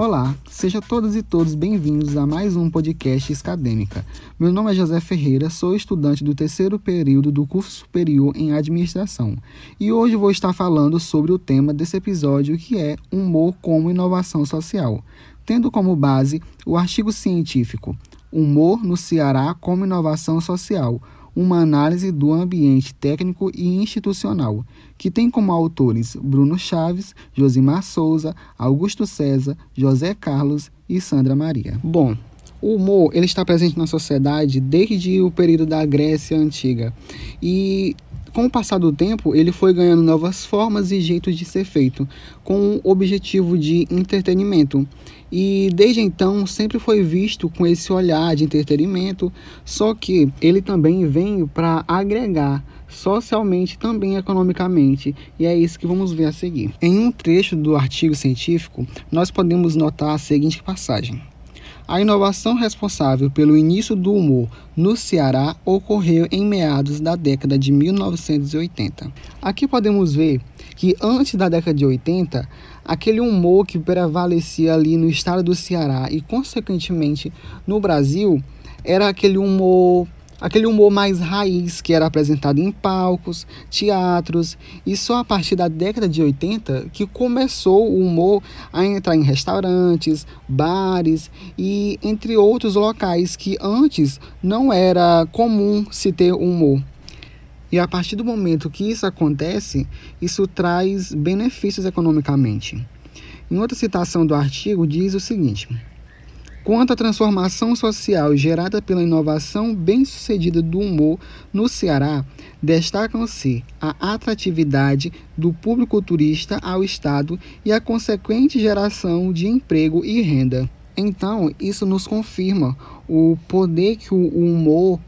Olá, sejam todas e todos bem-vindos a mais um podcast Acadêmica. Meu nome é José Ferreira, sou estudante do terceiro período do curso superior em administração e hoje vou estar falando sobre o tema desse episódio que é humor como inovação social, tendo como base o artigo científico Humor no Ceará como inovação social uma análise do ambiente técnico e institucional, que tem como autores Bruno Chaves, Josimar Souza, Augusto César, José Carlos e Sandra Maria. Bom, o humor ele está presente na sociedade desde o período da Grécia Antiga e com o passar do tempo, ele foi ganhando novas formas e jeitos de ser feito, com o objetivo de entretenimento. E desde então sempre foi visto com esse olhar de entretenimento, só que ele também vem para agregar socialmente também economicamente, e é isso que vamos ver a seguir. Em um trecho do artigo científico, nós podemos notar a seguinte passagem: a inovação responsável pelo início do humor no Ceará ocorreu em meados da década de 1980. Aqui podemos ver que antes da década de 80, aquele humor que prevalecia ali no estado do Ceará e, consequentemente, no Brasil, era aquele humor aquele humor mais raiz que era apresentado em palcos, teatros, e só a partir da década de 80 que começou o humor a entrar em restaurantes, bares e entre outros locais que antes não era comum se ter humor. E a partir do momento que isso acontece, isso traz benefícios economicamente. Em outra citação do artigo diz o seguinte: Quanto à transformação social gerada pela inovação bem-sucedida do humor no Ceará, destacam-se a atratividade do público turista ao Estado e a consequente geração de emprego e renda. Então, isso nos confirma o poder que o humor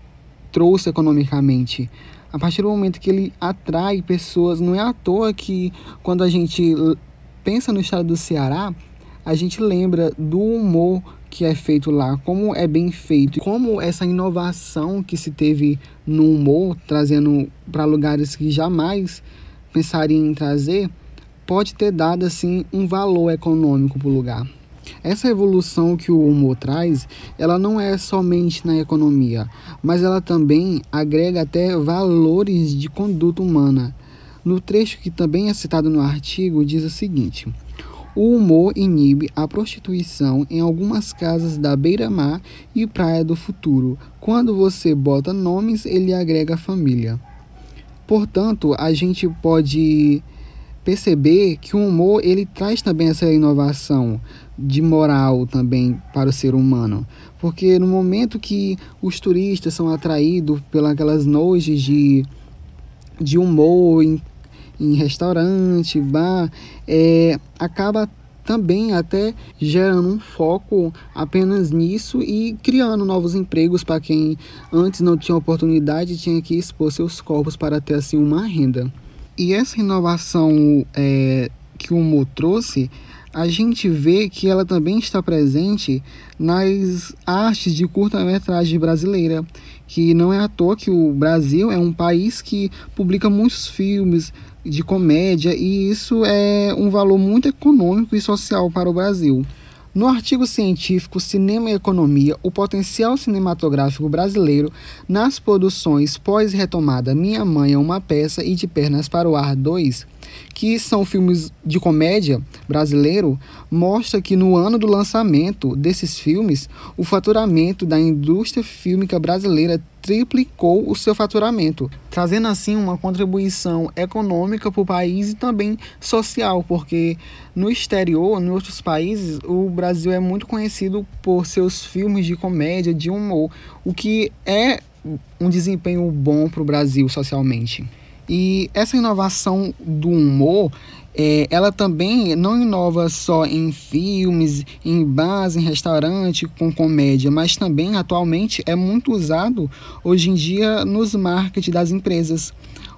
trouxe economicamente. A partir do momento que ele atrai pessoas, não é à toa que quando a gente pensa no estado do Ceará, a gente lembra do humor que é feito lá, como é bem feito, como essa inovação que se teve no humor, trazendo para lugares que jamais pensariam em trazer, pode ter dado assim um valor econômico para o lugar. Essa evolução que o humor traz, ela não é somente na economia, mas ela também agrega até valores de conduta humana. No trecho que também é citado no artigo, diz o seguinte: o humor inibe a prostituição em algumas casas da beira-mar e praia do futuro. Quando você bota nomes, ele agrega família. Portanto, a gente pode perceber que o humor ele traz também essa inovação de moral também para o ser humano, porque no momento que os turistas são atraídos pelas noites de, de humor em restaurante, bar, é, acaba também até gerando um foco apenas nisso e criando novos empregos para quem antes não tinha oportunidade tinha que expor seus corpos para ter assim uma renda. E essa inovação é, que o humor trouxe, a gente vê que ela também está presente nas artes de curta-metragem brasileira, que não é à toa que o Brasil é um país que publica muitos filmes, de comédia e isso é um valor muito econômico e social para o Brasil. No artigo científico Cinema e Economia, o potencial cinematográfico brasileiro nas produções pós-retomada Minha Mãe é uma Peça e De Pernas para o Ar 2, que são filmes de comédia brasileiro, mostra que no ano do lançamento desses filmes, o faturamento da indústria fílmica brasileira triplicou o seu faturamento, trazendo assim uma contribuição econômica para o país e também social, porque no exterior, em outros países, o Brasil é muito conhecido por seus filmes de comédia, de humor, o que é um desempenho bom para o Brasil socialmente. E essa inovação do humor, é, ela também não inova só em filmes, em bares, em restaurante com comédia, mas também atualmente é muito usado hoje em dia nos marketing das empresas.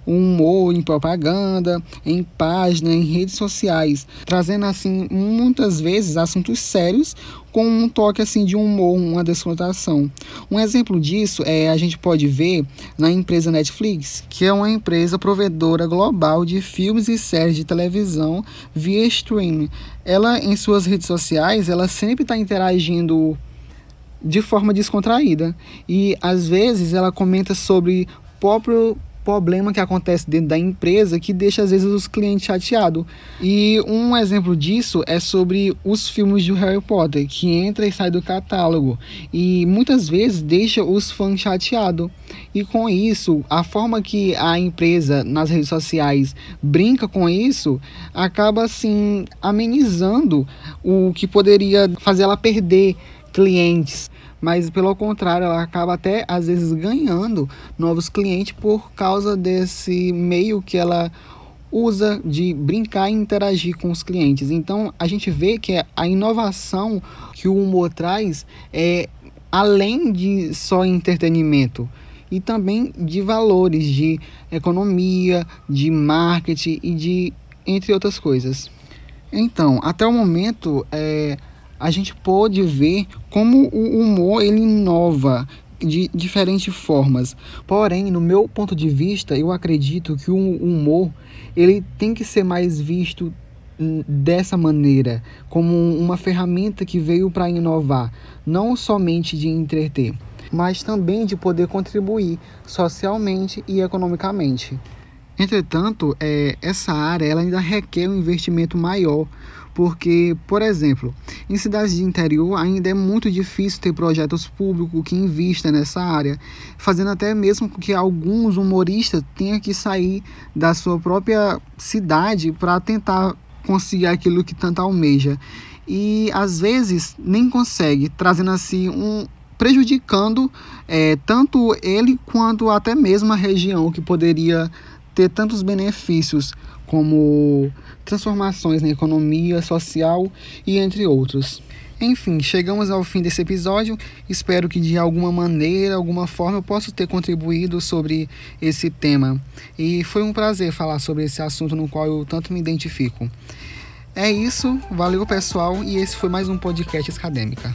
Humor em propaganda, em página, em redes sociais, trazendo assim muitas vezes assuntos sérios com um toque assim de humor, uma descontração. Um exemplo disso é a gente pode ver na empresa Netflix, que é uma empresa provedora global de filmes e séries de televisão via streaming. Ela em suas redes sociais, ela sempre está interagindo de forma descontraída e às vezes ela comenta sobre próprio problema que acontece dentro da empresa que deixa às vezes os clientes chateados. E um exemplo disso é sobre os filmes de Harry Potter, que entra e sai do catálogo e muitas vezes deixa os fãs chateados. E com isso, a forma que a empresa nas redes sociais brinca com isso acaba assim amenizando o que poderia fazer ela perder clientes mas pelo contrário, ela acaba até às vezes ganhando novos clientes por causa desse meio que ela usa de brincar e interagir com os clientes. Então a gente vê que a inovação que o humor traz é além de só entretenimento e também de valores de economia, de marketing e de entre outras coisas. Então, até o momento, é, a gente pode ver como o humor ele inova de diferentes formas. Porém, no meu ponto de vista, eu acredito que o humor ele tem que ser mais visto dessa maneira, como uma ferramenta que veio para inovar, não somente de entreter, mas também de poder contribuir socialmente e economicamente. Entretanto, é, essa área ela ainda requer um investimento maior, porque, por exemplo, em cidades de interior ainda é muito difícil ter projetos públicos que investam nessa área, fazendo até mesmo com que alguns humoristas tenham que sair da sua própria cidade para tentar conseguir aquilo que tanto almeja. E às vezes nem consegue, trazendo assim um, prejudicando é, tanto ele quanto até mesmo a região que poderia ter tantos benefícios como transformações na economia social e entre outros. Enfim, chegamos ao fim desse episódio. Espero que de alguma maneira, alguma forma, eu possa ter contribuído sobre esse tema. E foi um prazer falar sobre esse assunto no qual eu tanto me identifico. É isso, valeu pessoal, e esse foi mais um podcast acadêmica.